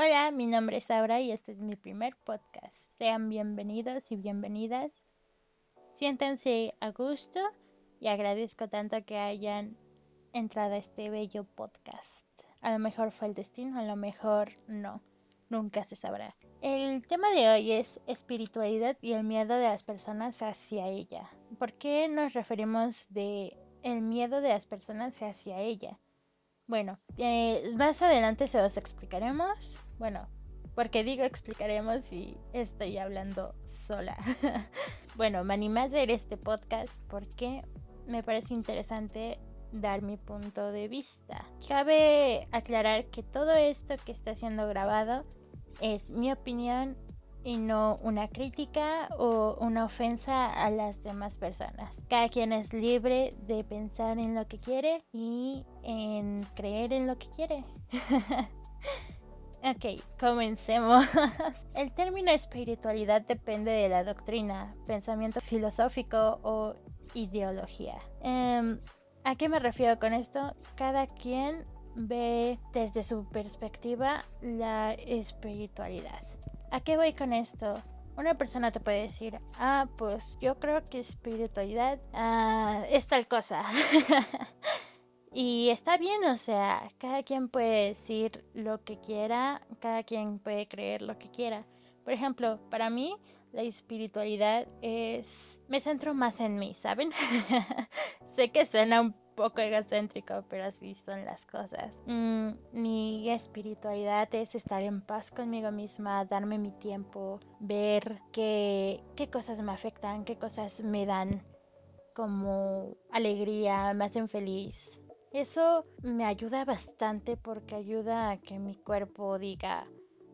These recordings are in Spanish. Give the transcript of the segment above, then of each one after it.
Hola, mi nombre es Aura y este es mi primer podcast. Sean bienvenidos y bienvenidas. Siéntense a gusto y agradezco tanto que hayan entrado a este bello podcast. A lo mejor fue el destino, a lo mejor no. Nunca se sabrá. El tema de hoy es espiritualidad y el miedo de las personas hacia ella. ¿Por qué nos referimos de el miedo de las personas hacia ella? Bueno, eh, más adelante se los explicaremos. Bueno, porque digo explicaremos y estoy hablando sola. bueno, me animé a hacer este podcast porque me parece interesante dar mi punto de vista. Cabe aclarar que todo esto que está siendo grabado es mi opinión y no una crítica o una ofensa a las demás personas. Cada quien es libre de pensar en lo que quiere y en creer en lo que quiere. Ok, comencemos. El término espiritualidad depende de la doctrina, pensamiento filosófico o ideología. Em, ¿A qué me refiero con esto? Cada quien ve desde su perspectiva la espiritualidad. ¿A qué voy con esto? Una persona te puede decir, ah, pues yo creo que espiritualidad ah, es tal cosa. Y está bien, o sea, cada quien puede decir lo que quiera, cada quien puede creer lo que quiera. Por ejemplo, para mí la espiritualidad es... me centro más en mí, ¿saben? sé que suena un poco egocéntrico, pero así son las cosas. Mm, mi espiritualidad es estar en paz conmigo misma, darme mi tiempo, ver qué, qué cosas me afectan, qué cosas me dan como alegría, me hacen feliz. Eso me ayuda bastante porque ayuda a que mi cuerpo diga,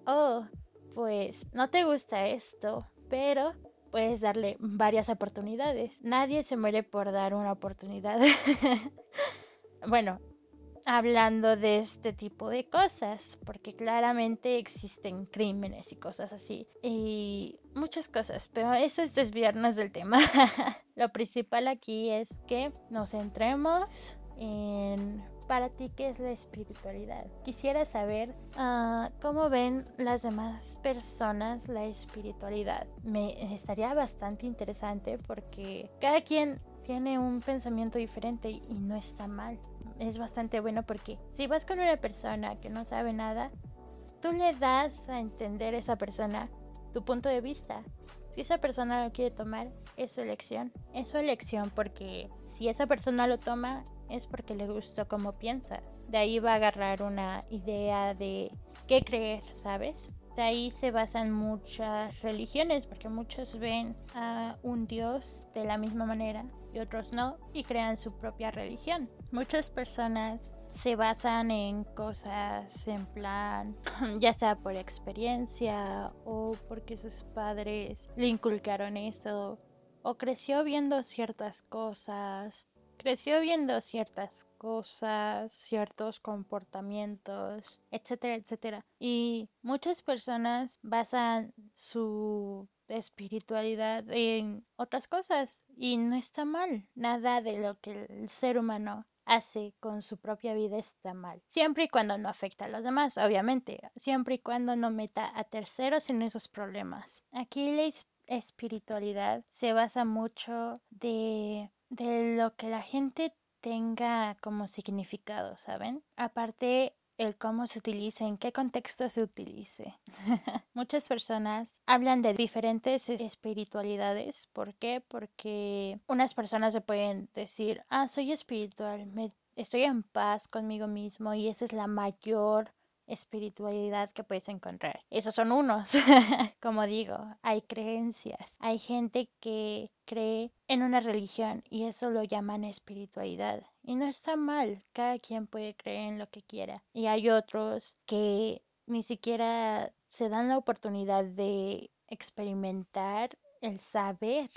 oh, pues no te gusta esto, pero puedes darle varias oportunidades. Nadie se muere por dar una oportunidad. bueno, hablando de este tipo de cosas, porque claramente existen crímenes y cosas así, y muchas cosas, pero eso es desviarnos del tema. Lo principal aquí es que nos centremos en para ti qué es la espiritualidad. Quisiera saber ah, cómo ven las demás personas la espiritualidad. Me estaría bastante interesante porque cada quien tiene un pensamiento diferente y no está mal. Es bastante bueno porque si vas con una persona que no sabe nada, tú le das a entender a esa persona tu punto de vista. Si esa persona lo quiere tomar, es su elección. Es su elección porque si esa persona lo toma, es porque le gustó como piensas. De ahí va a agarrar una idea de qué creer, ¿sabes? De ahí se basan muchas religiones, porque muchos ven a un dios de la misma manera y otros no, y crean su propia religión. Muchas personas se basan en cosas en plan, ya sea por experiencia o porque sus padres le inculcaron eso, o creció viendo ciertas cosas creció viendo ciertas cosas, ciertos comportamientos, etcétera, etcétera. Y muchas personas basan su espiritualidad en otras cosas y no está mal. Nada de lo que el ser humano hace con su propia vida está mal. Siempre y cuando no afecta a los demás, obviamente. Siempre y cuando no meta a terceros en esos problemas. Aquí la espiritualidad se basa mucho de de lo que la gente tenga como significado, ¿saben? Aparte, el cómo se utiliza, en qué contexto se utilice. Muchas personas hablan de diferentes espiritualidades. ¿Por qué? Porque unas personas se pueden decir, ah, soy espiritual, me, estoy en paz conmigo mismo y esa es la mayor espiritualidad que puedes encontrar. Esos son unos. Como digo, hay creencias. Hay gente que cree en una religión y eso lo llaman espiritualidad. Y no está mal, cada quien puede creer en lo que quiera. Y hay otros que ni siquiera se dan la oportunidad de experimentar el saber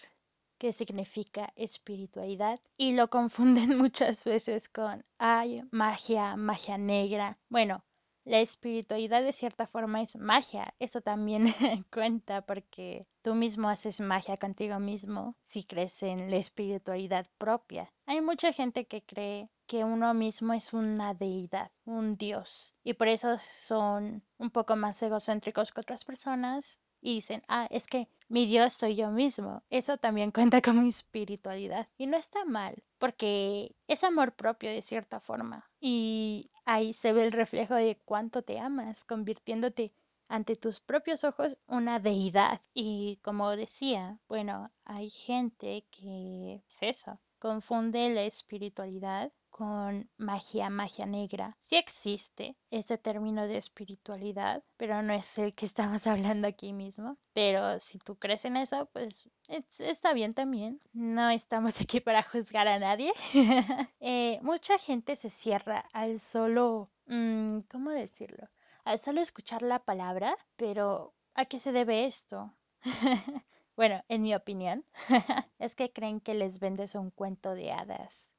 qué significa espiritualidad y lo confunden muchas veces con ay magia magia negra bueno la espiritualidad de cierta forma es magia. Eso también cuenta porque tú mismo haces magia contigo mismo si crees en la espiritualidad propia. Hay mucha gente que cree que uno mismo es una deidad, un dios. Y por eso son un poco más egocéntricos que otras personas y dicen, ah, es que mi Dios soy yo mismo. Eso también cuenta como espiritualidad. Y no está mal, porque es amor propio de cierta forma. Y ahí se ve el reflejo de cuánto te amas, convirtiéndote ante tus propios ojos una deidad. Y como decía, bueno, hay gente que es eso, confunde la espiritualidad con magia, magia negra. Sí existe ese término de espiritualidad, pero no es el que estamos hablando aquí mismo. Pero si tú crees en eso, pues está bien también. No estamos aquí para juzgar a nadie. eh, mucha gente se cierra al solo, mmm, ¿cómo decirlo? Al solo escuchar la palabra, pero ¿a qué se debe esto? bueno, en mi opinión, es que creen que les vendes un cuento de hadas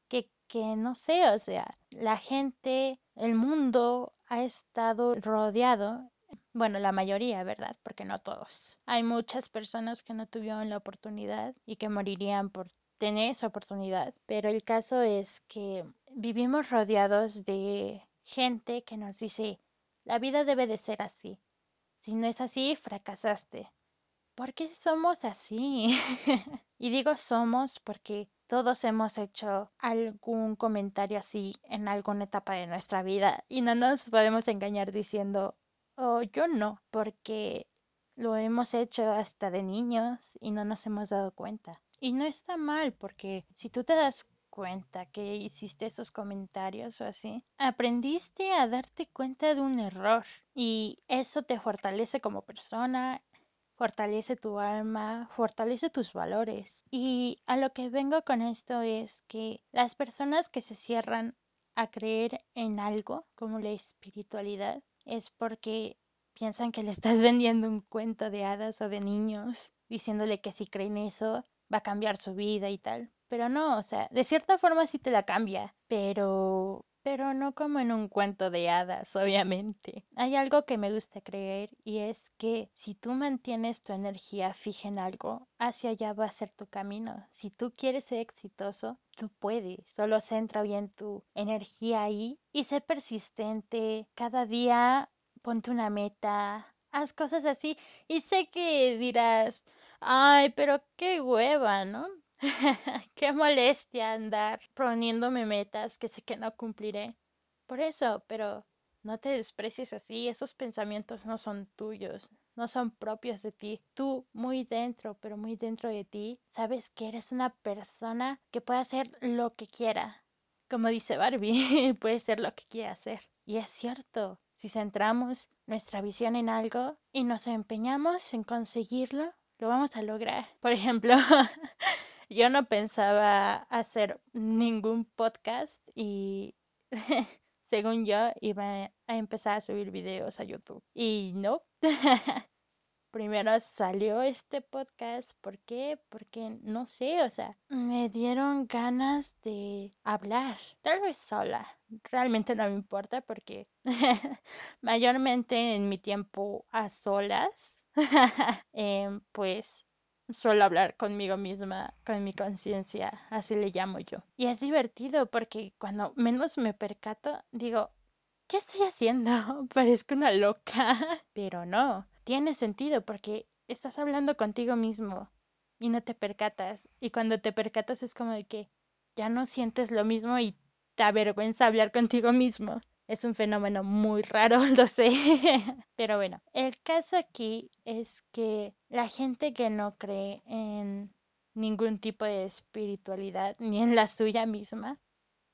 que, no sé, o sea, la gente, el mundo ha estado rodeado bueno, la mayoría, ¿verdad? Porque no todos. Hay muchas personas que no tuvieron la oportunidad y que morirían por tener esa oportunidad. Pero el caso es que vivimos rodeados de gente que nos dice, la vida debe de ser así. Si no es así, fracasaste. ¿Por qué somos así? y digo somos porque todos hemos hecho algún comentario así en alguna etapa de nuestra vida y no nos podemos engañar diciendo, oh, yo no, porque lo hemos hecho hasta de niños y no nos hemos dado cuenta. Y no está mal porque si tú te das cuenta que hiciste esos comentarios o así, aprendiste a darte cuenta de un error y eso te fortalece como persona fortalece tu alma, fortalece tus valores. Y a lo que vengo con esto es que las personas que se cierran a creer en algo como la espiritualidad es porque piensan que le estás vendiendo un cuento de hadas o de niños, diciéndole que si creen eso va a cambiar su vida y tal. Pero no, o sea, de cierta forma sí te la cambia, pero pero no como en un cuento de hadas, obviamente. Hay algo que me gusta creer y es que si tú mantienes tu energía fija en algo, hacia allá va a ser tu camino. Si tú quieres ser exitoso, tú puedes. Solo centra bien tu energía ahí y sé persistente. Cada día ponte una meta, haz cosas así y sé que dirás, ay, pero qué hueva, ¿no? Qué molestia andar poniéndome metas que sé que no cumpliré. Por eso, pero no te desprecies así, esos pensamientos no son tuyos, no son propios de ti. Tú, muy dentro, pero muy dentro de ti, sabes que eres una persona que puede hacer lo que quiera. Como dice Barbie, puede ser lo que quiera hacer. Y es cierto, si centramos nuestra visión en algo y nos empeñamos en conseguirlo, lo vamos a lograr. Por ejemplo, yo no pensaba hacer ningún podcast y según yo iba a empezar a subir videos a YouTube. Y no. Primero salió este podcast, ¿por qué? Porque no sé, o sea, me dieron ganas de hablar, tal vez sola, realmente no me importa porque mayormente en mi tiempo a solas, eh, pues suelo hablar conmigo misma, con mi conciencia, así le llamo yo. Y es divertido porque cuando menos me percato, digo, ¿qué estoy haciendo? Parezco una loca. Pero no, tiene sentido porque estás hablando contigo mismo y no te percatas. Y cuando te percatas es como de que ya no sientes lo mismo y te avergüenza hablar contigo mismo. Es un fenómeno muy raro, lo sé. Pero bueno, el caso aquí es que la gente que no cree en ningún tipo de espiritualidad, ni en la suya misma,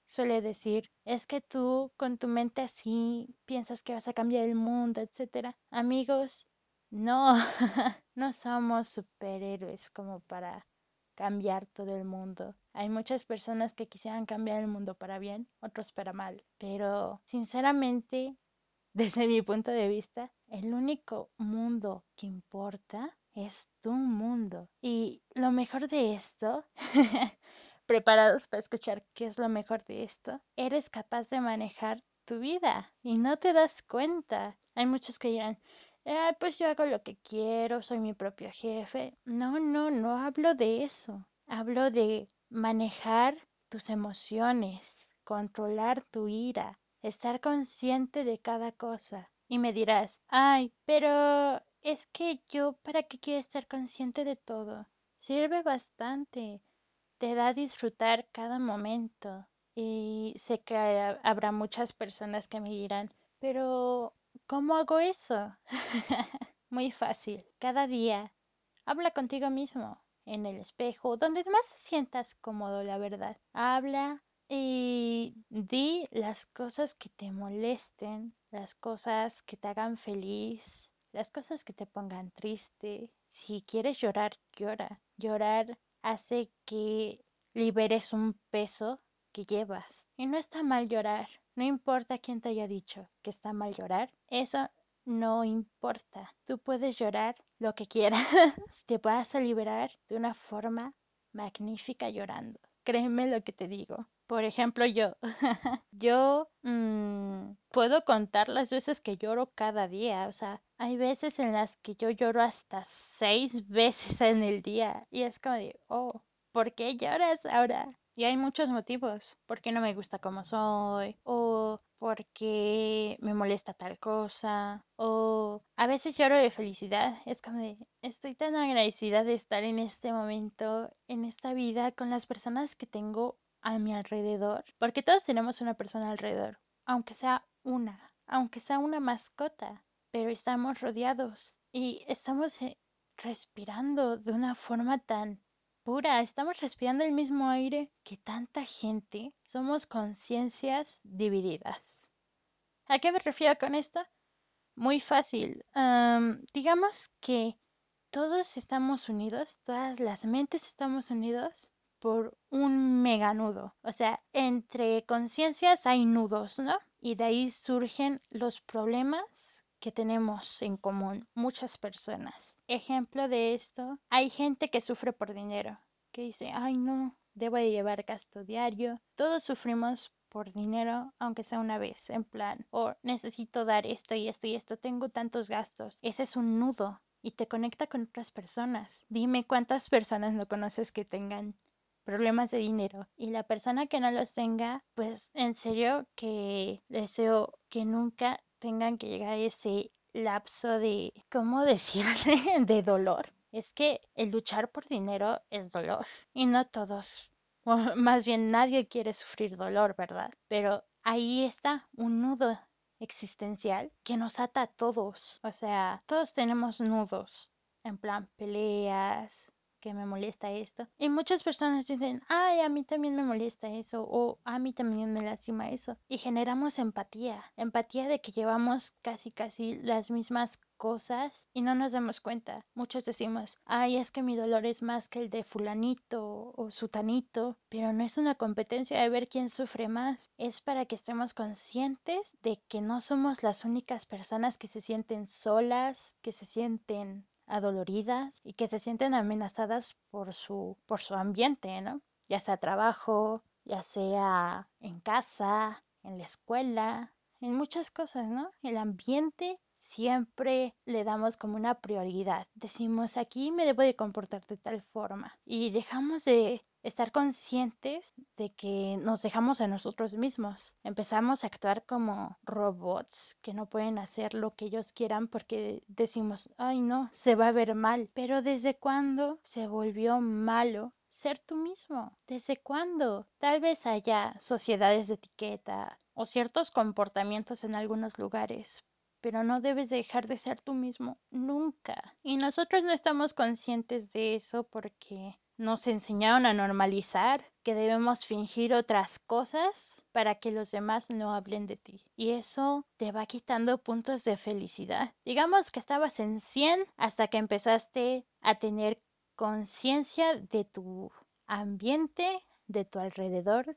suele decir, es que tú con tu mente así piensas que vas a cambiar el mundo, etcétera. Amigos, no, no somos superhéroes como para cambiar todo el mundo. Hay muchas personas que quisieran cambiar el mundo para bien, otros para mal, pero sinceramente, desde mi punto de vista, el único mundo que importa es tu mundo. Y lo mejor de esto, preparados para escuchar qué es lo mejor de esto, eres capaz de manejar tu vida y no te das cuenta. Hay muchos que dirán, eh, pues yo hago lo que quiero, soy mi propio jefe. No, no, no hablo de eso. Hablo de manejar tus emociones, controlar tu ira, estar consciente de cada cosa. Y me dirás, ay, pero es que yo, ¿para qué quiero estar consciente de todo? Sirve bastante, te da a disfrutar cada momento. Y sé que habrá muchas personas que me dirán, pero ¿cómo hago eso? Muy fácil, cada día. Habla contigo mismo, en el espejo, donde más sientas cómodo, la verdad. Habla y di las cosas que te molesten, las cosas que te hagan feliz, las cosas que te pongan triste. Si quieres llorar, llora. Llorar hace que liberes un peso que llevas. Y no está mal llorar. No importa quién te haya dicho que está mal llorar. Eso no importa. Tú puedes llorar lo que quieras. te vas a liberar de una forma magnífica llorando. Créeme lo que te digo. Por ejemplo, yo. yo mmm, puedo contar las veces que lloro cada día. O sea, hay veces en las que yo lloro hasta seis veces en el día. Y es como de, oh, ¿por qué lloras ahora? Y hay muchos motivos. Porque no me gusta como soy. O porque me molesta tal cosa. O a veces lloro de felicidad. Es como de, estoy tan agradecida de estar en este momento, en esta vida, con las personas que tengo a mi alrededor. Porque todos tenemos una persona alrededor. Aunque sea una. Aunque sea una mascota. Pero estamos rodeados. Y estamos eh, respirando de una forma tan pura, estamos respirando el mismo aire que tanta gente. Somos conciencias divididas. ¿A qué me refiero con esto? Muy fácil. digamos que todos estamos unidos, todas las mentes estamos unidos por un mega nudo. O sea, entre conciencias hay nudos, ¿no? Y de ahí surgen los problemas que tenemos en común muchas personas. Ejemplo de esto, hay gente que sufre por dinero, que dice, ay no, debo de llevar gasto diario. Todos sufrimos por dinero, aunque sea una vez, en plan, o necesito dar esto y esto y esto, tengo tantos gastos. Ese es un nudo y te conecta con otras personas. Dime cuántas personas no conoces que tengan problemas de dinero y la persona que no los tenga, pues en serio que deseo que nunca tengan que llegar a ese lapso de, ¿cómo decirle?, de dolor. Es que el luchar por dinero es dolor y no todos, o más bien nadie quiere sufrir dolor, ¿verdad? Pero ahí está un nudo existencial que nos ata a todos. O sea, todos tenemos nudos, en plan peleas, que me molesta esto. Y muchas personas dicen, ay, a mí también me molesta eso o a mí también me lastima eso. Y generamos empatía, empatía de que llevamos casi casi las mismas cosas y no nos damos cuenta. Muchos decimos, ay, es que mi dolor es más que el de fulanito o sutanito, pero no es una competencia de ver quién sufre más, es para que estemos conscientes de que no somos las únicas personas que se sienten solas, que se sienten adoloridas y que se sienten amenazadas por su, por su ambiente, ¿no? Ya sea trabajo, ya sea en casa, en la escuela, en muchas cosas, ¿no? El ambiente siempre le damos como una prioridad. Decimos, aquí me debo de comportar de tal forma y dejamos de estar conscientes de que nos dejamos a nosotros mismos. Empezamos a actuar como robots que no pueden hacer lo que ellos quieran porque decimos, ay no, se va a ver mal. Pero ¿desde cuándo se volvió malo ser tú mismo? ¿Desde cuándo? Tal vez haya sociedades de etiqueta o ciertos comportamientos en algunos lugares, pero no debes dejar de ser tú mismo nunca. Y nosotros no estamos conscientes de eso porque nos enseñaron a normalizar que debemos fingir otras cosas para que los demás no hablen de ti. Y eso te va quitando puntos de felicidad. Digamos que estabas en 100 hasta que empezaste a tener conciencia de tu ambiente, de tu alrededor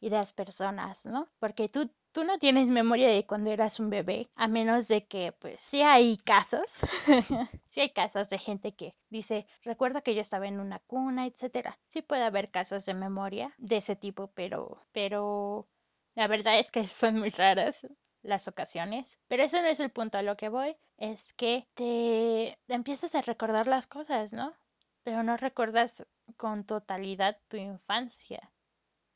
y de las personas, ¿no? Porque tú tú no tienes memoria de cuando eras un bebé, a menos de que, pues, sí hay casos, sí hay casos de gente que dice, recuerda que yo estaba en una cuna, etcétera. Sí puede haber casos de memoria de ese tipo, pero, pero, la verdad es que son muy raras las ocasiones. Pero eso no es el punto a lo que voy, es que te empiezas a recordar las cosas, ¿no? Pero no recuerdas con totalidad tu infancia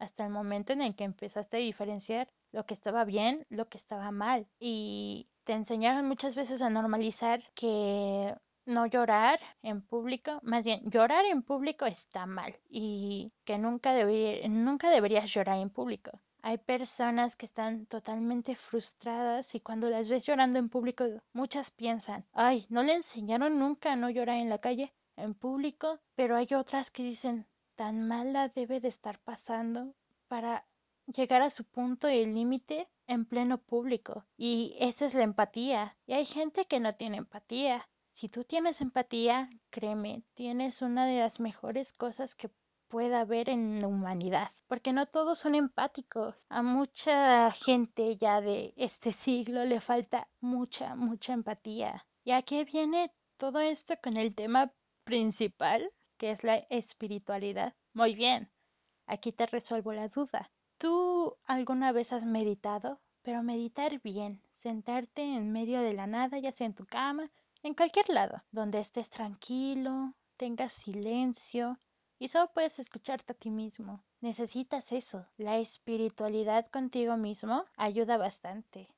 hasta el momento en el que empezaste a diferenciar lo que estaba bien, lo que estaba mal. Y te enseñaron muchas veces a normalizar que no llorar en público, más bien llorar en público está mal y que nunca, nunca deberías llorar en público. Hay personas que están totalmente frustradas y cuando las ves llorando en público, muchas piensan, ay, no le enseñaron nunca a no llorar en la calle, en público, pero hay otras que dicen, tan mala debe de estar pasando para llegar a su punto y límite en pleno público. Y esa es la empatía. Y hay gente que no tiene empatía. Si tú tienes empatía, créeme, tienes una de las mejores cosas que pueda haber en la humanidad, porque no todos son empáticos. A mucha gente ya de este siglo le falta mucha, mucha empatía. ¿Y a qué viene todo esto con el tema principal, que es la espiritualidad? Muy bien, aquí te resuelvo la duda. ¿Tú alguna vez has meditado? Pero meditar bien, sentarte en medio de la nada, ya sea en tu cama, en cualquier lado, donde estés tranquilo, tengas silencio y solo puedes escucharte a ti mismo. Necesitas eso. La espiritualidad contigo mismo ayuda bastante,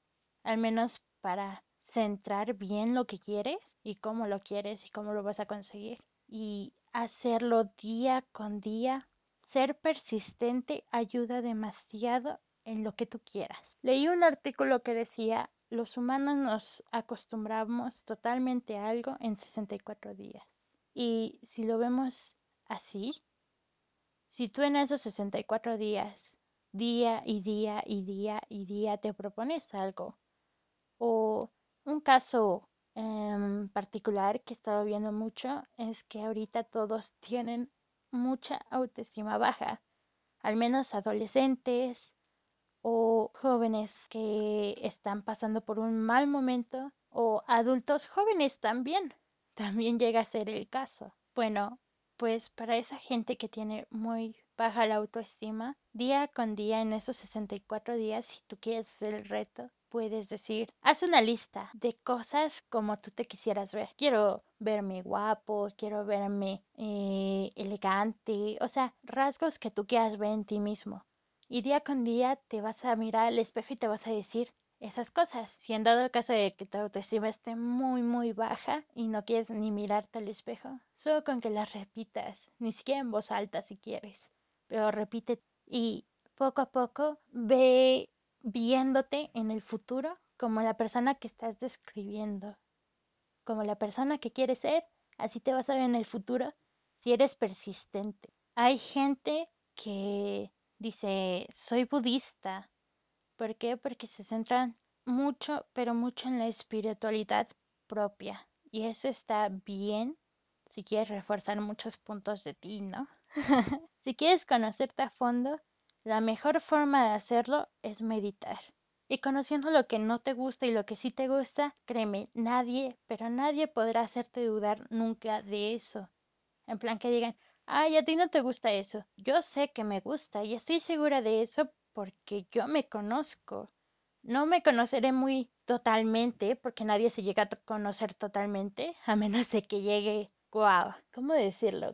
al menos para centrar bien lo que quieres y cómo lo quieres y cómo lo vas a conseguir. Y hacerlo día con día. Ser persistente ayuda demasiado en lo que tú quieras. Leí un artículo que decía los humanos nos acostumbramos totalmente a algo en 64 días. Y si lo vemos así, si tú en esos 64 días, día y día y día y día te propones algo, o un caso en particular que he estado viendo mucho es que ahorita todos tienen mucha autoestima baja, al menos adolescentes, o jóvenes que están pasando por un mal momento o adultos jóvenes también. También llega a ser el caso. Bueno, pues para esa gente que tiene muy baja la autoestima, día con día en esos 64 días, si tú quieres hacer el reto, puedes decir, haz una lista de cosas como tú te quisieras ver. Quiero verme guapo, quiero verme eh, elegante, o sea, rasgos que tú quieras ver en ti mismo. Y día con día te vas a mirar al espejo y te vas a decir esas cosas. Si en dado caso de que tu autoestima esté muy, muy baja y no quieres ni mirarte al espejo, solo con que las repitas, ni siquiera en voz alta si quieres, pero repite y poco a poco ve viéndote en el futuro como la persona que estás describiendo, como la persona que quieres ser, así te vas a ver en el futuro si eres persistente. Hay gente que dice, soy budista. ¿Por qué? Porque se centran mucho, pero mucho en la espiritualidad propia. Y eso está bien si quieres reforzar muchos puntos de ti, ¿no? si quieres conocerte a fondo, la mejor forma de hacerlo es meditar. Y conociendo lo que no te gusta y lo que sí te gusta, créeme, nadie, pero nadie podrá hacerte dudar nunca de eso. En plan que digan, ay, a ti no te gusta eso. Yo sé que me gusta y estoy segura de eso porque yo me conozco. No me conoceré muy totalmente porque nadie se llega a conocer totalmente a menos de que llegue, wow, ¿cómo decirlo?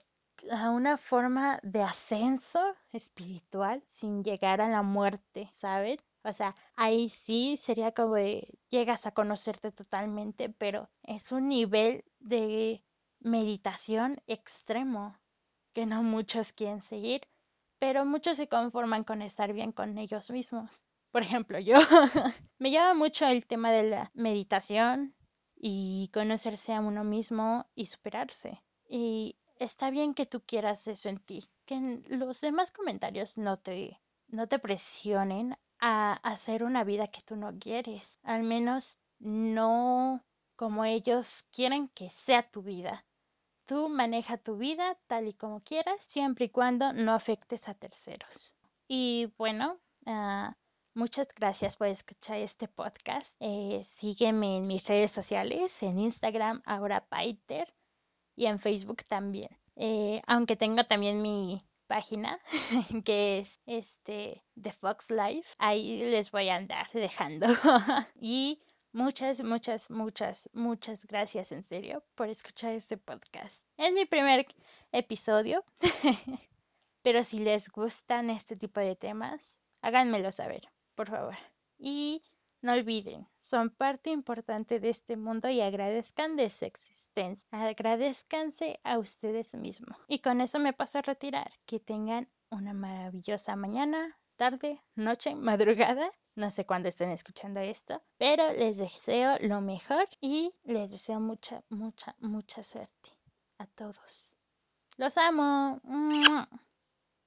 A una forma de ascenso espiritual sin llegar a la muerte, ¿sabes? O sea, ahí sí sería como de llegas a conocerte totalmente, pero es un nivel de meditación extremo que no muchos quieren seguir, pero muchos se conforman con estar bien con ellos mismos. Por ejemplo, yo me llama mucho el tema de la meditación y conocerse a uno mismo y superarse. Y está bien que tú quieras eso en ti, que los demás comentarios no te, no te presionen a hacer una vida que tú no quieres, al menos no como ellos quieren que sea tu vida. Tú maneja tu vida tal y como quieras, siempre y cuando no afectes a terceros. Y bueno, uh, muchas gracias por escuchar este podcast. Eh, sígueme en mis redes sociales, en Instagram, ahora Paiter, y en Facebook también. Eh, aunque tengo también mi página, que es este de Fox Life, ahí les voy a andar dejando. y Muchas, muchas, muchas, muchas gracias en serio por escuchar este podcast. Es mi primer episodio, Pero si les gustan este tipo de temas, háganmelo saber, por favor. Y no olviden, son parte importante de este mundo y agradezcan de su existencia. Agradezcanse a ustedes mismos. Y con eso me paso a retirar. Que tengan una maravillosa mañana, tarde, noche, madrugada. No sé cuándo estén escuchando esto, pero les deseo lo mejor y les deseo mucha, mucha, mucha suerte a todos. Los amo.